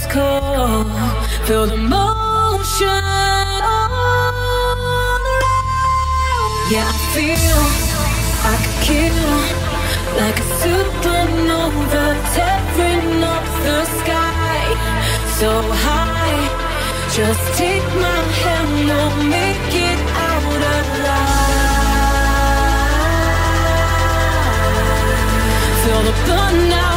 is cold. Feel the motion all around. Yeah, I feel I could kill like a supernova tearing up the sky so high. Just take my hand, we'll make it out alive. Feel the burn